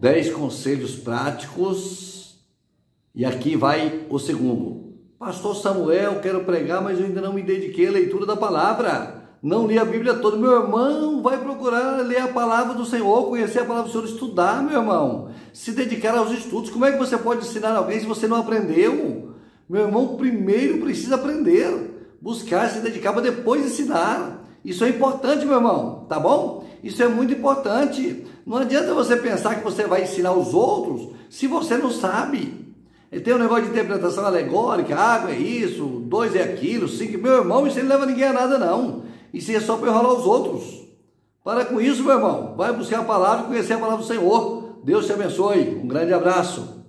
Dez conselhos práticos. E aqui vai o segundo. Pastor Samuel, quero pregar, mas eu ainda não me dediquei à leitura da palavra. Não li a Bíblia toda. Meu irmão, vai procurar ler a palavra do Senhor, conhecer a palavra do Senhor, estudar, meu irmão. Se dedicar aos estudos. Como é que você pode ensinar alguém se você não aprendeu? Meu irmão, primeiro precisa aprender. Buscar, se dedicar para depois ensinar. Isso é importante, meu irmão, tá bom? Isso é muito importante. Não adianta você pensar que você vai ensinar os outros se você não sabe. Tem um negócio de interpretação alegórica, água é isso, dois é aquilo, cinco. Meu irmão, isso não leva ninguém a nada, não. Isso é só para enrolar os outros. Para com isso, meu irmão. Vai buscar a palavra e conhecer a palavra do Senhor. Deus te abençoe. Um grande abraço.